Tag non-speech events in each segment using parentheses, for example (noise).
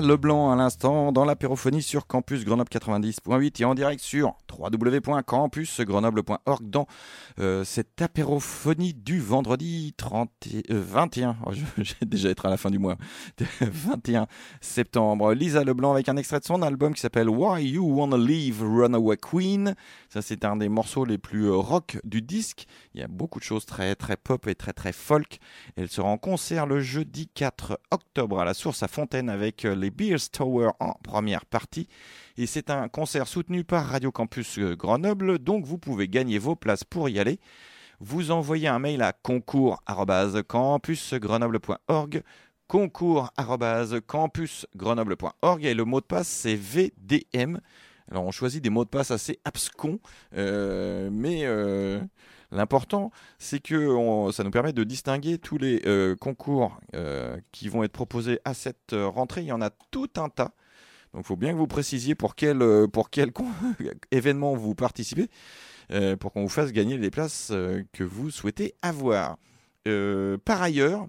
Leblanc à l'instant dans l'apérophonie sur Campus Grenoble 90.8 et en direct sur www.campusgrenoble.org dans euh, cette apérophonie du vendredi 30 21. (laughs) J'ai déjà être à la fin du mois. (laughs) 21 septembre. Lisa Leblanc avec un extrait de son album qui s'appelle Why You Wanna Leave Runaway Queen. Ça c'est un des morceaux les plus euh, rock du disque. Il y a beaucoup de choses très très pop et très très folk. Elle sera en concert le jeudi 4 octobre à la source à Fontaine avec euh, les Beers Tower en première partie. Et c'est un concert soutenu par Radio Campus euh, Grenoble, donc vous pouvez gagner vos places pour y aller. Vous envoyez un mail à concours.campusgrenoble.org concours.campusgrenoble.org et le mot de passe c'est VDM. Alors on choisit des mots de passe assez abscons, euh, mais L'important, c'est que ça nous permet de distinguer tous les euh, concours euh, qui vont être proposés à cette euh, rentrée. Il y en a tout un tas. Donc il faut bien que vous précisiez pour quel, pour quel (laughs) événement vous participez, pour qu'on vous fasse gagner les places que vous souhaitez avoir. par ailleurs,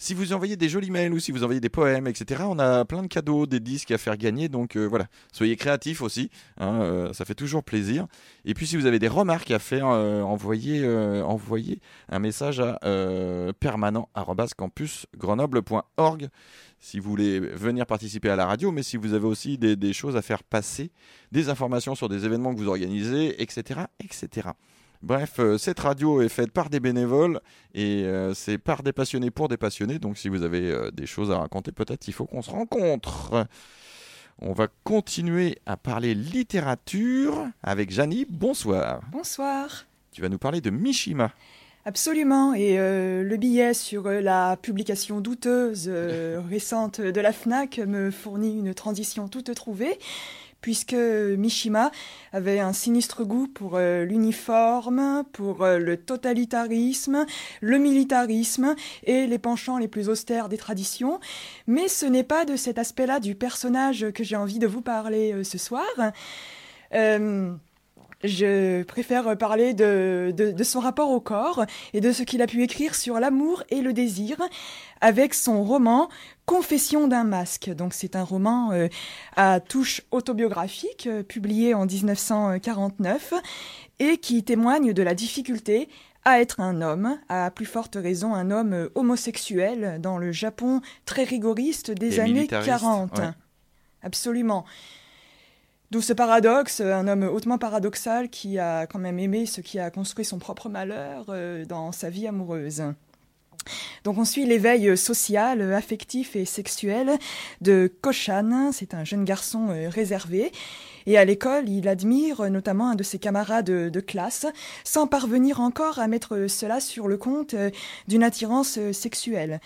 si vous envoyez des jolis mails ou si vous envoyez des poèmes, etc., on a plein de cadeaux, des disques à faire gagner. Donc euh, voilà, soyez créatifs aussi, hein, euh, ça fait toujours plaisir. Et puis si vous avez des remarques à faire, euh, envoyez, envoyez un message à permanent@campusgrenoble.org si vous voulez venir participer à la radio, mais si vous avez aussi des, des choses à faire passer, des informations sur des événements que vous organisez, etc., etc. Bref, euh, cette radio est faite par des bénévoles et euh, c'est par des passionnés pour des passionnés. Donc si vous avez euh, des choses à raconter, peut-être il faut qu'on se rencontre. On va continuer à parler littérature avec Janie. Bonsoir. Bonsoir. Tu vas nous parler de Mishima. Absolument, et le billet sur la publication douteuse récente de la FNAC me fournit une transition toute trouvée puisque Mishima avait un sinistre goût pour euh, l'uniforme, pour euh, le totalitarisme, le militarisme et les penchants les plus austères des traditions. Mais ce n'est pas de cet aspect-là du personnage que j'ai envie de vous parler euh, ce soir. Je préfère parler de, de, son rapport au corps et de ce qu'il a pu écrire sur l'amour et le désir avec son roman Confession d'un masque. Donc c'est un roman euh, à touche autobiographique euh, publié en 1949 et qui témoigne de la difficulté à être un homme, à plus forte raison un homme euh, homosexuel dans le Japon très rigoriste des années 40. Absolument. D'où ce paradoxe, un homme hautement paradoxal qui a quand même aimé ce qui a construit son propre malheur euh, dans sa vie amoureuse. Donc on suit l'éveil social, affectif et sexuel de Koshan, c'est un jeune garçon euh, réservé, et à l'école il admire notamment un de ses camarades de classe, sans parvenir encore à mettre cela sur le compte euh, d'une attirance sexuelle.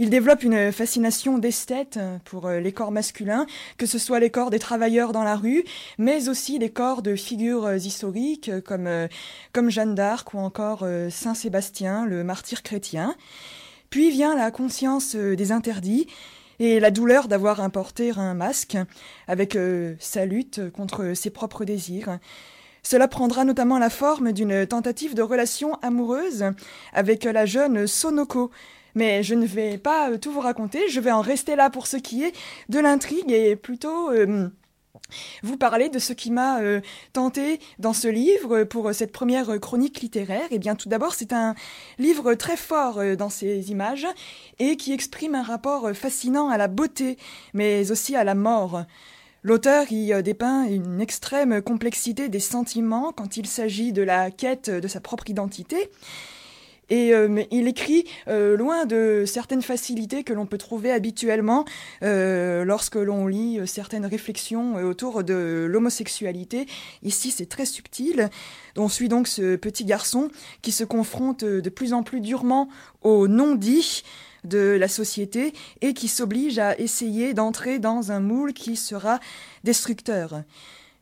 Il développe une fascination d'esthète pour euh, les corps masculins, que ce soit les corps des travailleurs dans la rue, mais aussi les corps de figures euh, historiques comme, euh, comme Jeanne d'Arc ou encore Saint Sébastien, le martyr chrétien. Puis vient la conscience des interdits et la douleur d'avoir importé un masque avec sa lutte contre ses propres désirs. Cela prendra notamment la forme d'une tentative de relation amoureuse avec la jeune Sonoko, mais je ne vais pas euh, tout vous raconter, je vais en rester là pour ce qui est de l'intrigue et plutôt euh, vous parler de ce qui m'a euh, tenté dans ce livre pour cette première chronique littéraire. Eh bien tout d'abord, c'est un livre très fort dans ses images et qui exprime un rapport fascinant à la beauté, mais aussi à la mort. L'auteur y dépeint une extrême complexité des sentiments quand il s'agit de la quête de sa propre identité et euh, il écrit euh, loin de certaines facilités que l'on peut trouver habituellement euh, lorsque l'on lit certaines réflexions autour de l'homosexualité. Ici, c'est très subtil. On suit donc ce petit garçon qui se confronte de plus en plus durement au non-dit de la société et qui s'oblige à essayer d'entrer dans un moule qui sera destructeur.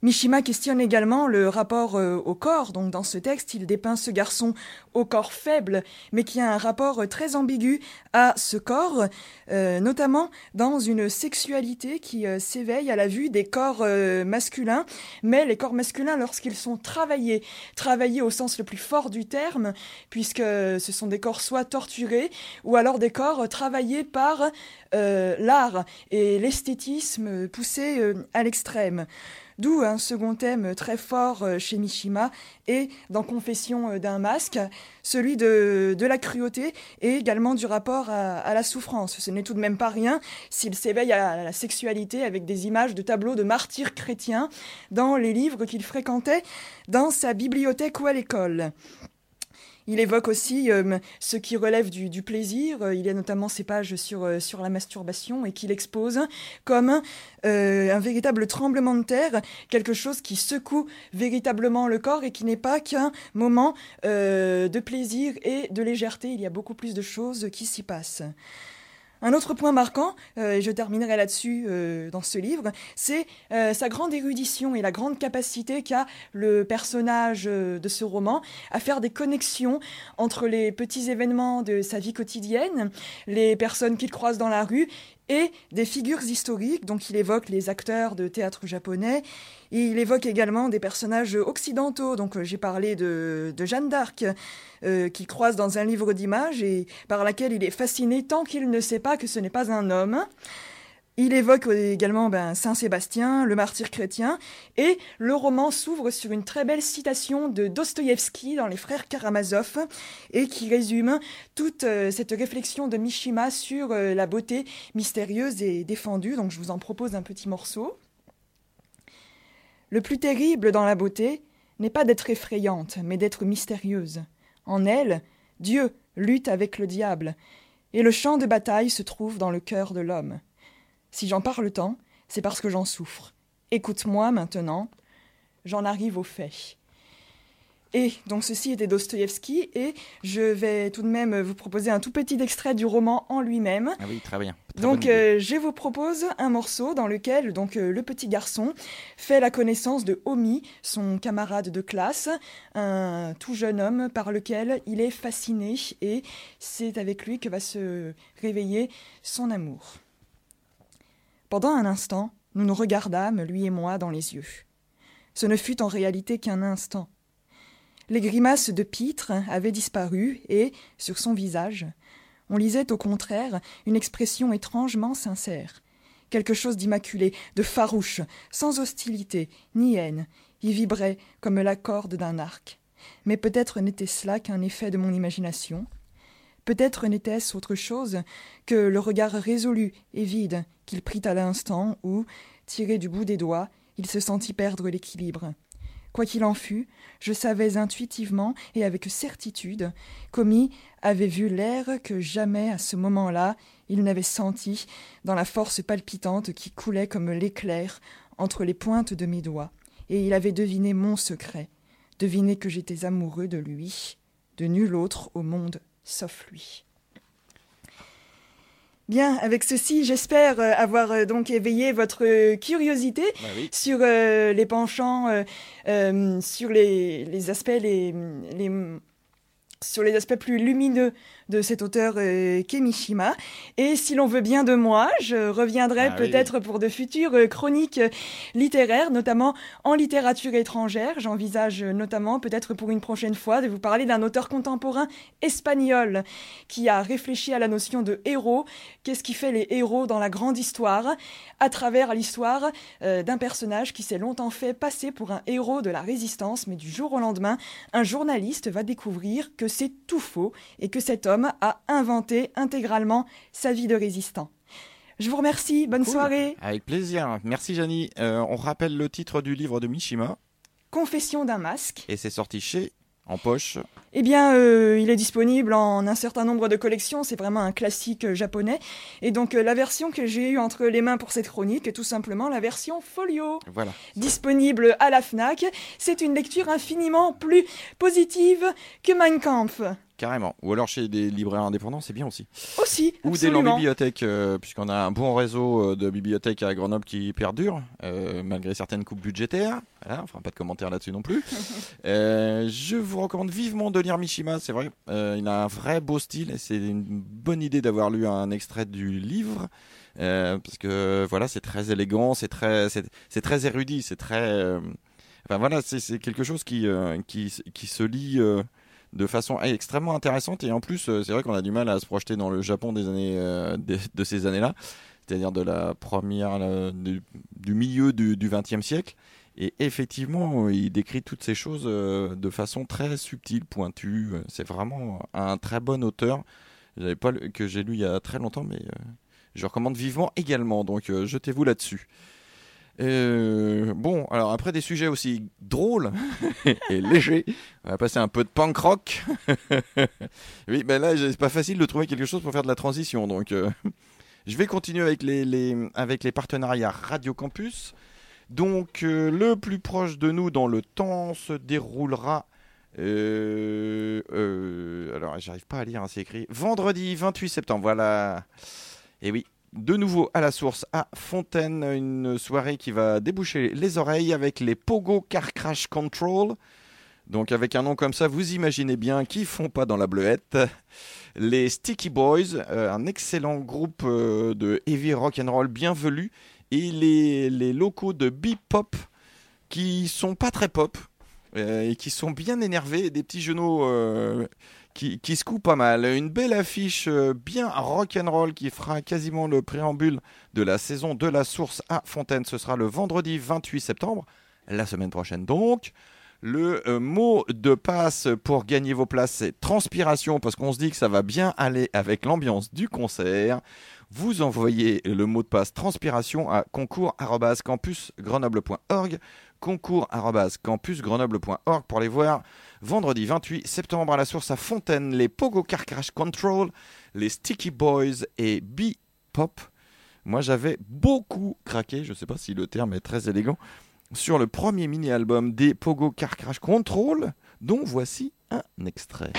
Mishima questionne également le rapport euh, au corps. Donc dans ce texte, il dépeint ce garçon au corps faible, mais qui a un rapport euh, très ambigu à ce corps, euh, notamment dans une sexualité qui s'éveille à la vue des corps masculins. Mais les corps masculins, lorsqu'ils sont travaillés, travaillés au sens le plus fort du terme, puisque ce sont des corps soit torturés, ou alors des corps travaillés par l'art et l'esthétisme poussé à l'extrême. D'où un second thème très fort euh, chez Mishima et dans Confession euh, d'un masque, celui de, la cruauté et également du rapport à, la souffrance. Ce n'est tout de même pas rien s'il s'éveille à la sexualité avec des images de tableaux de martyrs chrétiens dans les livres qu'il fréquentait dans sa bibliothèque ou à l'école. Il évoque aussi euh, ce qui relève du, plaisir. Il y a notamment ses pages sur, euh, la masturbation et qu'il expose comme euh, un véritable tremblement de terre, quelque chose qui secoue véritablement le corps et qui n'est pas qu'un moment de plaisir et de légèreté. Il y a beaucoup plus de choses qui s'y passent. Un autre point marquant, euh, et je terminerai là-dessus euh, dans ce livre, c'est euh, sa grande érudition et la grande capacité qu'a le personnage de ce roman à faire des connexions entre les petits événements de sa vie quotidienne, les personnes qu'il croise dans la rue et des figures historiques. Donc il évoque les acteurs de théâtre japonais, il évoque également des personnages occidentaux. Donc j'ai parlé de, Jeanne d'Arc, euh, qui croise dans un livre d'images et par laquelle il est fasciné tant qu'il ne sait pas que ce n'est pas un homme. Il évoque également ben, Saint Sébastien, le martyr chrétien, et le roman s'ouvre sur une très belle citation de Dostoïevski dans Les Frères Karamazov, et qui résume toute euh, cette réflexion de Mishima sur euh, la beauté mystérieuse et défendue. Donc je vous en propose un petit morceau. Le plus terrible dans la beauté n'est pas d'être effrayante, mais d'être mystérieuse. En elle, Dieu lutte avec le diable, et le champ de bataille se trouve dans le cœur de l'homme. Si j'en parle tant, c'est parce que j'en souffre. Écoute-moi maintenant, j'en arrive aux faits. Et donc ceci était Dostoïevski et je vais tout de même vous proposer un tout petit extrait du roman en lui-même. Ah oui, très bien. donc euh, je vous propose un morceau dans lequel donc euh, le petit garçon fait la connaissance de Omi, son camarade de classe, un tout jeune homme par lequel il est fasciné et c'est avec lui que va se réveiller son amour. Pendant un instant, nous nous regardâmes, lui et moi, dans les yeux. Ce ne fut en réalité qu'un instant. Les grimaces de Pitre avaient disparu et, sur son visage, on lisait au contraire une expression étrangement sincère, quelque chose d'immaculé, de farouche, sans hostilité ni haine, y vibrait comme la corde d'un arc. Mais peut-être n'était cela qu'un effet de mon imagination, Peut-être n'était-ce autre chose que le regard résolu et vide qu'il prit à l'instant où, tiré du bout des doigts, il se sentit perdre l'équilibre. Quoi qu'il en fût, je savais intuitivement et avec certitude qu'Omi avait vu l'air que jamais à ce moment-là il n'avait senti dans la force palpitante qui coulait comme l'éclair entre les pointes de mes doigts, et il avait deviné mon secret, deviné que j'étais amoureux de lui, de nul autre au monde sauf lui. Bien, avec ceci, j'espère euh, avoir euh, donc éveillé votre curiosité bah sur euh, les penchants, sur les, aspects, les, sur les aspects plus lumineux de cet auteur euh, Kemishima. Et si l'on veut bien de moi, je reviendrai ah peut-être pour de futures euh, chroniques euh, littéraires, notamment en littérature étrangère. J'envisage notamment peut-être pour une prochaine fois de vous parler d'un auteur contemporain espagnol qui a réfléchi à la notion de héros. Qu'est-ce qui fait les héros dans la grande histoire? À travers l'histoire d'un personnage qui s'est longtemps fait passer pour un héros de la résistance, mais du jour au lendemain, un journaliste va découvrir que c'est tout faux et que cet homme a inventé intégralement sa vie de résistant. Je vous remercie, bonne soirée. Avec plaisir, merci Janie. Euh, on rappelle le titre du livre de Mishima. Confession d'un masque. Et c'est sorti chez en poche Eh bien, euh, il est disponible en un certain nombre de collections. C'est vraiment un classique euh, japonais. Et donc, la version que j'ai eue entre les mains pour cette chronique est tout simplement la version folio. Voilà. Disponible à la Fnac. C'est une lecture infiniment plus positive que Mein Kampf. Carrément. Ou alors chez des libraires indépendants, c'est bien aussi. Aussi, Ou des absolument. bibliothèques, euh, puisqu'on a un bon réseau euh, de bibliothèques à Grenoble qui perdure, euh, malgré certaines coupes budgétaires. Voilà, enfin, pas de commentaires là-dessus non plus. (laughs) Euh, je vous recommande vivement de lire Mishima, c'est vrai. Il a un vrai beau style et c'est une bonne idée d'avoir lu un extrait du livre. parce que voilà, c'est très élégant, c'est très, c'est c'est très érudit, c'est très. enfin voilà, c'est c'est quelque chose qui, qui, qui se lit de façon extrêmement intéressante et en plus euh, c'est vrai qu'on a du mal à se projeter dans le Japon des années euh, de, ces années-là, c'est-à-dire de la première du, milieu du XXe siècle. Et effectivement, il décrit toutes ces choses euh, de façon très subtile, pointue. C'est vraiment un très bon auteur. Pas que j'ai lu il y a très longtemps, mais je recommande vivement également. Donc jetez-vous là-dessus. Euh, bon, alors après des sujets aussi drôles (laughs) et légers, on va passer un peu de punk rock. (laughs) oui, ben là, c'est pas facile de trouver quelque chose pour faire de la transition, donc euh, (laughs) je vais continuer avec les, avec les partenariats Radio Campus. Donc euh, le plus proche de nous dans le temps se déroulera. alors, j'arrive pas à lire, hein, c'est écrit vendredi 28 septembre. Voilà. Et oui, de nouveau à la source à Fontaine, une soirée qui va déboucher les oreilles avec les Pogo Car Crash Control. Donc avec un nom comme ça, vous imaginez bien qu'ils font pas dans la bleuette. Les Sticky Boys, euh, un excellent groupe euh, de heavy rock and roll bienvenu, et les, les locaux de Bebop qui sont pas très pop euh, et qui sont bien énervés, des petits genoux qui, qui secouent pas mal. Une belle affiche euh, bien rock and roll qui fera quasiment le préambule de la saison de la source à Fontaine. Ce sera le vendredi 28 septembre, la semaine prochaine donc. Le euh, mot de passe pour gagner vos places, c'est transpiration, parce qu'on se dit que ça va bien aller avec l'ambiance du concert. Vous envoyez le mot de passe transpiration à concours.campusgrenoble.org concours.campusgrenoble.org pour les voir vendredi 28 septembre à la source à Fontaine, les Pogo Car Crash Control, les Sticky Boys et B-Pop. Moi j'avais beaucoup craqué, je ne sais pas si le terme est très élégant, sur le premier mini-album des Pogo Car Crash Control, dont voici un extrait.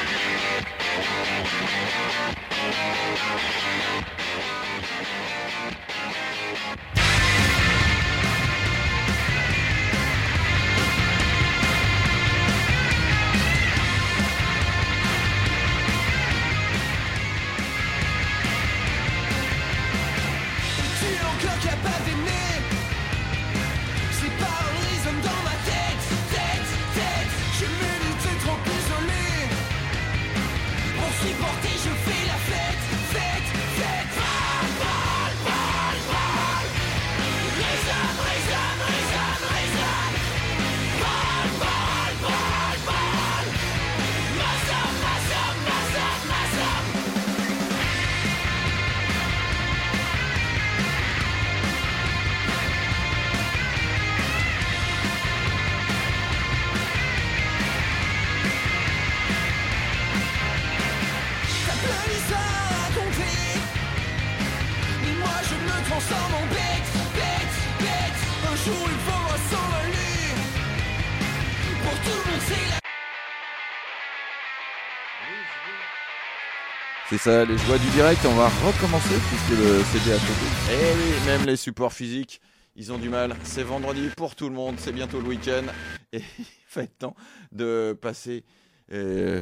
C'est ça, les joies du direct, on va recommencer puisque le CD a sauté. Eh oui, même les supports physiques, ils ont du mal. C'est vendredi pour tout le monde, c'est bientôt le week-end. Et (laughs) il va être temps de passer euh,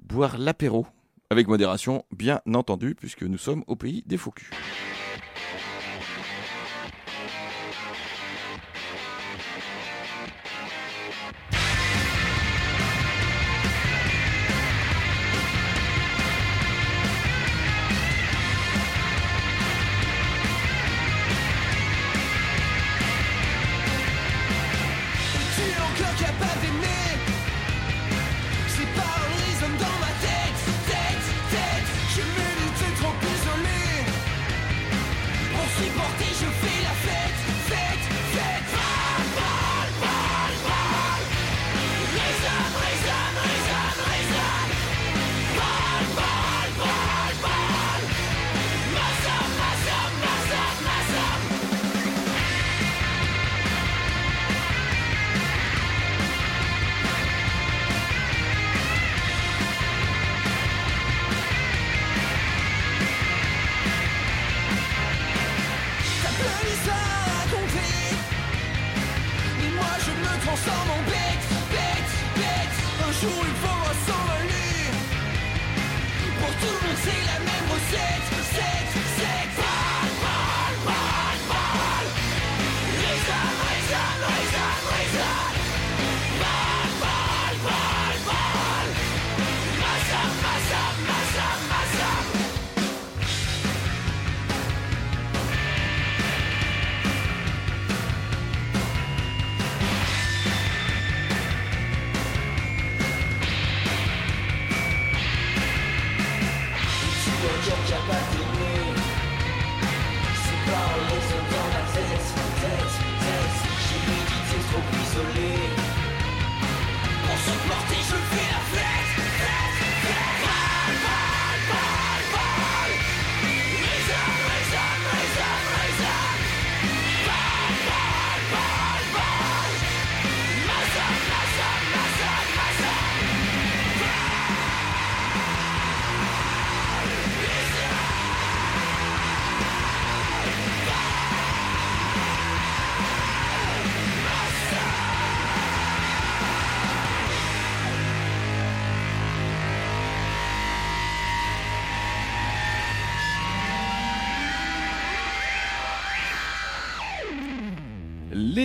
boire l'apéro. Avec modération, bien entendu, puisque nous sommes au pays des faux. c'est porté, je fais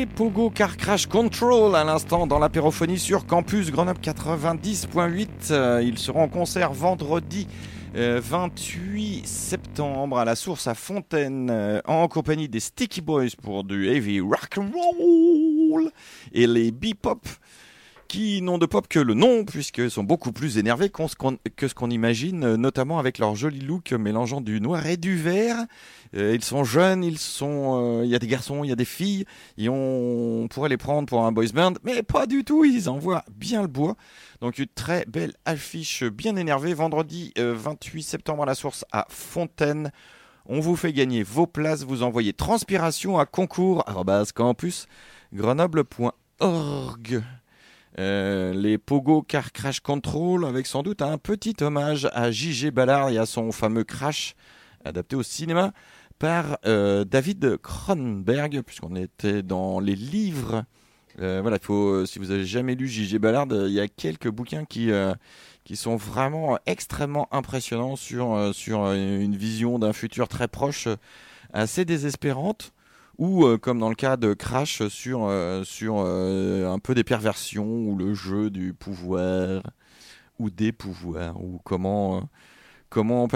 Pogo Car Crash Control à l'instant dans l'apérophonie sur Campus Grenoble 90.8. Euh, ils seront en concert vendredi euh, 28 septembre à la source à Fontaine euh, en compagnie des Sticky Boys pour du heavy rock and roll et les Bebop qui n'ont de pop que le nom, puisqu'ils sont beaucoup plus énervés que ce qu'on imagine, euh, notamment avec leur joli look mélangeant du noir et du vert. Euh, ils sont jeunes, ils sont, euh, il y a des garçons, il y a des filles, et on, pourrait les prendre pour un boys band, mais pas du tout, ils envoient bien le bois. Donc une très belle affiche bien énervée, vendredi euh, 28 septembre à la source à Fontaine. On vous fait gagner vos places, vous envoyez transpiration à concours grenoble.org. Euh, les Pogo Car Crash Control avec sans doute un petit hommage à J.G. Ballard et à son fameux Crash adapté au cinéma par euh, David Cronenberg puisqu'on était dans les livres. Euh, voilà, il faut, si vous avez jamais lu J.G. Ballard, il y a quelques bouquins qui, qui sont vraiment extrêmement impressionnants sur, sur une vision d'un futur très proche, assez désespérante ou euh, comme dans le cas de Crash sur, euh, sur euh, un peu des perversions ou le jeu du pouvoir ou des pouvoirs ou comment comment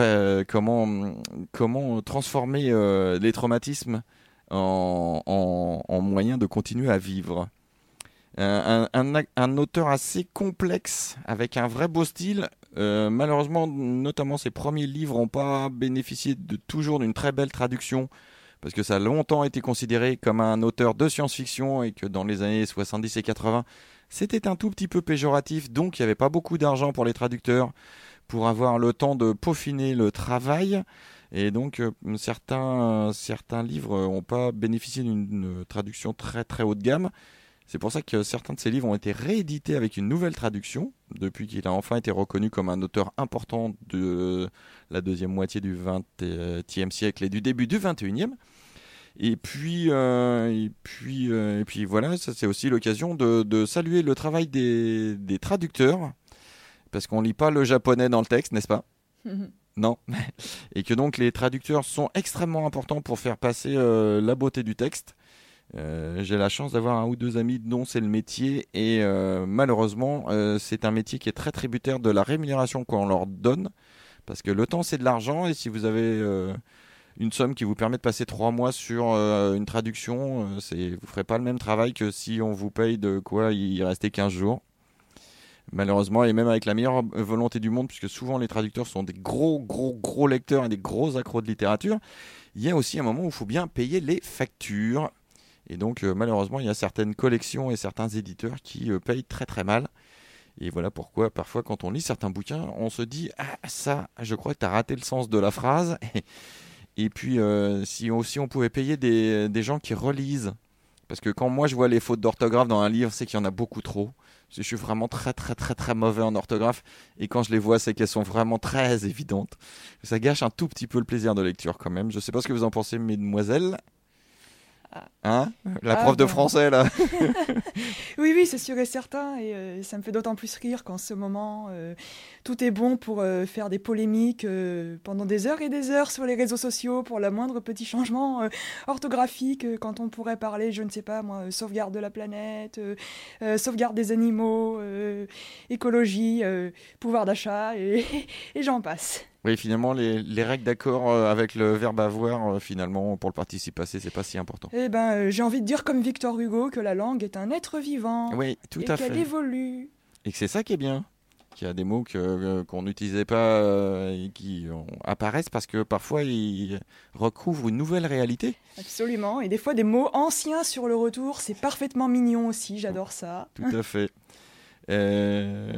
comment comment transformer les traumatismes en, en, en moyen de continuer à vivre. Un, un- auteur assez complexe avec un vrai beau style. Malheureusement, notamment ses premiers livres n'ont pas bénéficié de toujours d'une très belle traduction parce que ça a longtemps été considéré comme un auteur de science-fiction et que dans les années 70 et 80, c'était un tout petit peu péjoratif, donc il n'y avait pas beaucoup d'argent pour les traducteurs pour avoir le temps de peaufiner le travail. Et donc euh, certains, certains livres n'ont pas bénéficié d'une traduction très très haut de gamme. C'est pour ça que certains de ces livres ont été réédités avec une nouvelle traduction, depuis qu'il a enfin été reconnu comme un auteur important de la deuxième moitié du XXe siècle et du début du XXIe. Et puis, euh, et puis, euh, et puis voilà, ça c'est aussi l'occasion de, de saluer le travail des, des traducteurs, parce qu'on lit pas le japonais dans le texte, n'est-ce pas? (laughs) Non. Et que donc les traducteurs sont extrêmement importants pour faire passer euh, la beauté du texte. Euh, J'ai la chance d'avoir un ou deux amis dont c'est le métier et euh, malheureusement euh, c'est un métier qui est très tributaire de la rémunération qu'on leur donne parce que le temps c'est de l'argent et si vous avez euh, une somme qui vous permet de passer trois mois sur euh, une traduction, euh, vous ferez pas le même travail que si on vous paye de quoi il restait 15 jours. Malheureusement, et même avec la meilleure volonté du monde, puisque souvent les traducteurs sont des gros, gros, gros lecteurs et des gros accros de littérature, il y a aussi un moment où il faut bien payer les factures. Et donc, euh, malheureusement, il y a certaines collections et certains éditeurs qui payent très très mal. Et voilà pourquoi, parfois, quand on lit certains bouquins, on se dit Ah, ça, je crois que tu as raté le sens de la phrase. Et puis, euh, si aussi on pouvait payer des, des gens qui relisent. Parce que quand moi je vois les fautes d'orthographe dans un livre, c'est qu'il y en a beaucoup trop. Je suis vraiment très très très très mauvais en orthographe. Et quand je les vois, c'est qu'elles sont vraiment très évidentes. Ça gâche un tout petit peu le plaisir de lecture quand même. Je sais pas ce que vous en pensez, mesdemoiselles. Hein La Ah, prof de bon. français, là. (laughs) Oui, oui, c'est sûr et certain. Et euh, ça me fait d'autant plus rire qu'en ce moment, euh, tout est bon pour euh, faire des polémiques euh, pendant des heures et des heures sur les réseaux sociaux pour la moindre petit changement euh, orthographique, euh, quand on pourrait parler, je ne sais pas moi, euh, sauvegarde de la planète, euh, euh, sauvegarde des animaux, euh, écologie, euh, pouvoir d'achat, et, (laughs) et j'en passe. Oui, finalement, les, les règles d'accord euh, avec le verbe avoir, euh, finalement, pour le participe passé, c'est pas si important. Eh ben, euh, j'ai envie de dire comme Victor Hugo que la langue est un être vivant Oui, tout et à qu'elle fait. évolue. Et que c'est ça qui est bien. Qu'il y a des mots que, qu'on n'utilisait pas et qui apparaissent parce que parfois ils recouvrent une nouvelle réalité. Absolument. Et des fois, des mots anciens sur le retour, c'est parfaitement mignon aussi. J'adore ça. Tout à fait. (laughs) Euh,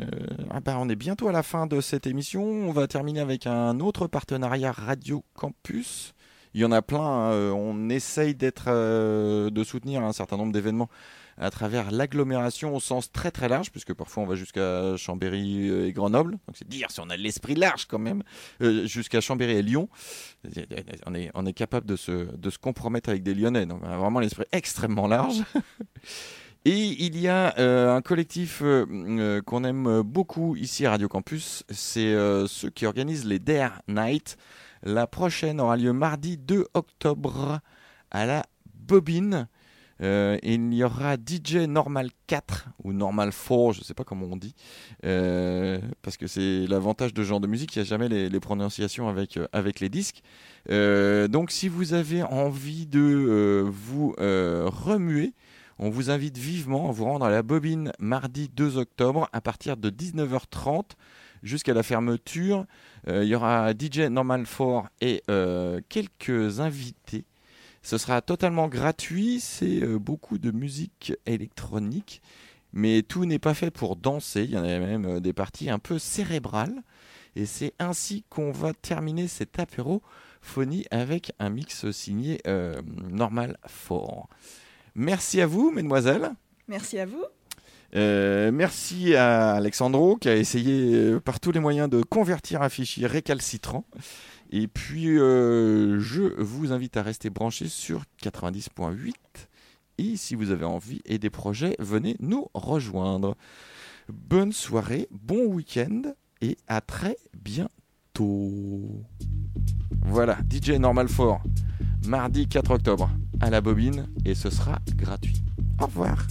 ah bah, on est bientôt à la fin de cette émission. On va terminer avec un autre partenariat Radio Campus. Il y en a plein. hein. Euh, On essaye d'être, euh, de soutenir un certain nombre d'événements à travers l'agglomération au sens très très large, puisque parfois on va jusqu'à Chambéry et Grenoble. Donc c'est dire si on a l'esprit large quand même, jusqu'à Chambéry et Lyon. On est, on est capable de se, de se compromettre avec des Lyonnais. Donc on a vraiment l'esprit extrêmement large. (laughs) Et il y a euh, un collectif euh, euh, qu'on aime beaucoup ici à Radio Campus, c'est ceux qui organisent les Dare Night. La prochaine aura lieu mardi 2 octobre à la Bobine. Il y aura DJ Normal 4 ou Normal 4, je ne sais pas comment on dit, parce que c'est l'avantage de ce genre de musique, il n'y a jamais les, prononciations avec, avec les disques. Donc si vous avez envie de vous remuer, on vous invite vivement à vous rendre à la Bobine mardi 2 octobre à partir de 19h30 jusqu'à la fermeture. Euh, il y aura DJ Normal 4 et euh, quelques invités. Ce sera totalement gratuit, c'est euh, beaucoup de musique électronique, mais tout n'est pas fait pour danser, il y en a même des parties un peu cérébrales. Et c'est ainsi qu'on va terminer cet apérophonie avec un mix signé Normal 4. Merci à vous, mesdemoiselles. Merci à vous. Euh, merci à Alexandro qui a essayé euh, par tous les moyens de convertir un fichier récalcitrant. Et puis, euh, je vous invite à rester branchés sur 90.8. Et si vous avez envie et des projets, venez nous rejoindre. Bonne soirée, bon week-end et à très bientôt. Voilà, DJ Normal 4, mardi 4 octobre à la bobine et ce sera gratuit. Au revoir.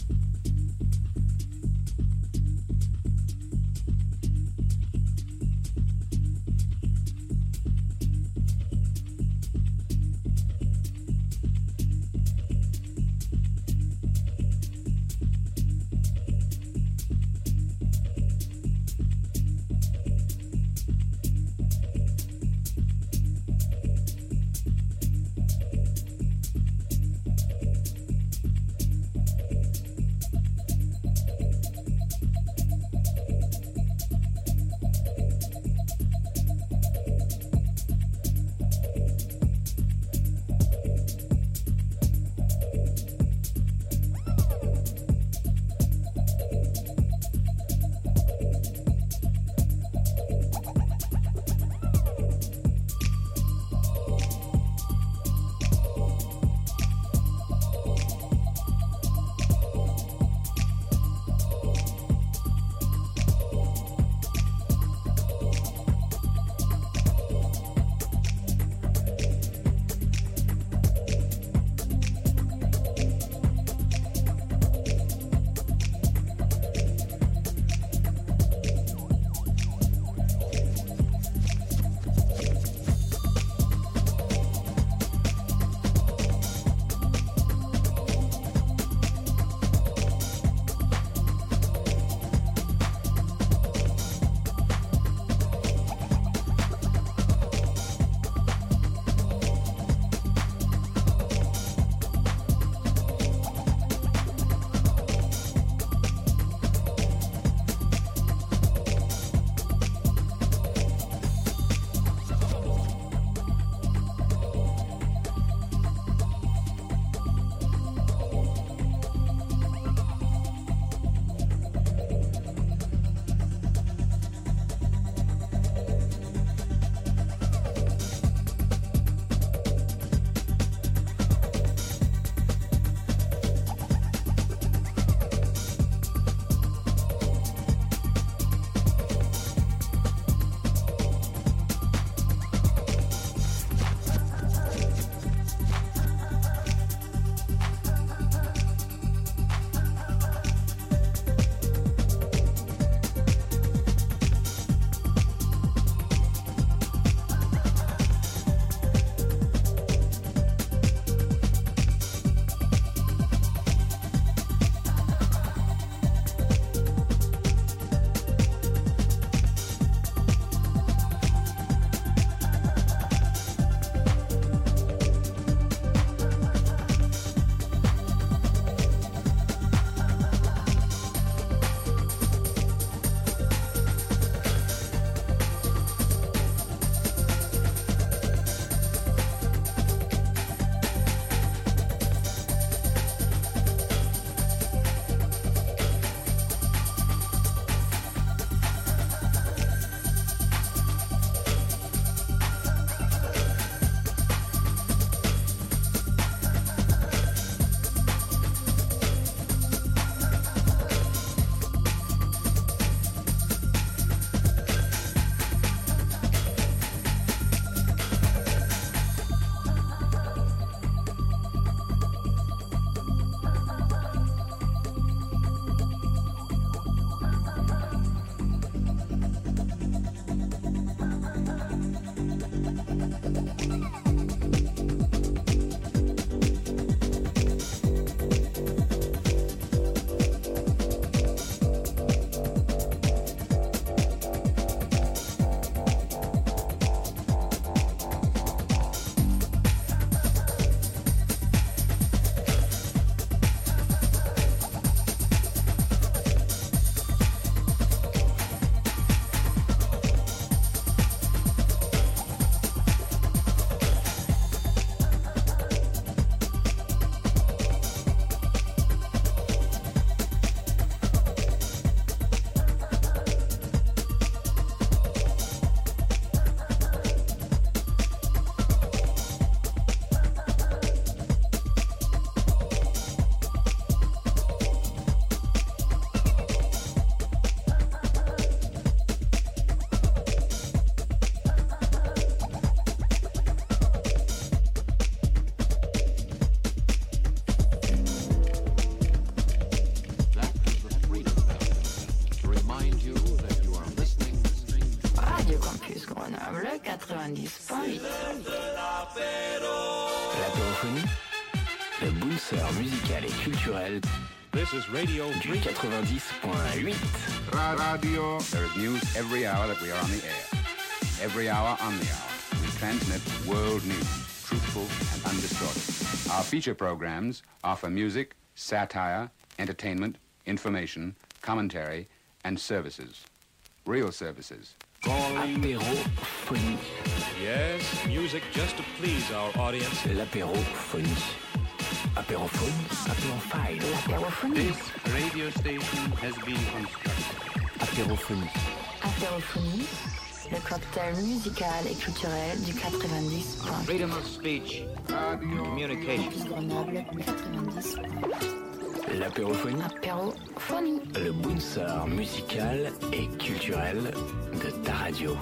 Musical et culturel This is Radio du 90.8. Radio. There is news every hour that we are on the air. Every hour on the hour. We transmit world news, truthful and undistorted. Our feature programs offer music, satire, entertainment, information, commentary, and services. Real services. Apérophonie, Yes, music just to please our audience. l'apérophonie. Apérophone, apérophile, L'apérophonie. radio station has been constructed. apérophonie. Apérophonie, le cocktail musical et culturel du 90.8. Freedom of speech and communication. Campus Grenoble 90.8. L'apérophonie, Apérophonie. le booster musical et culturel de ta radio.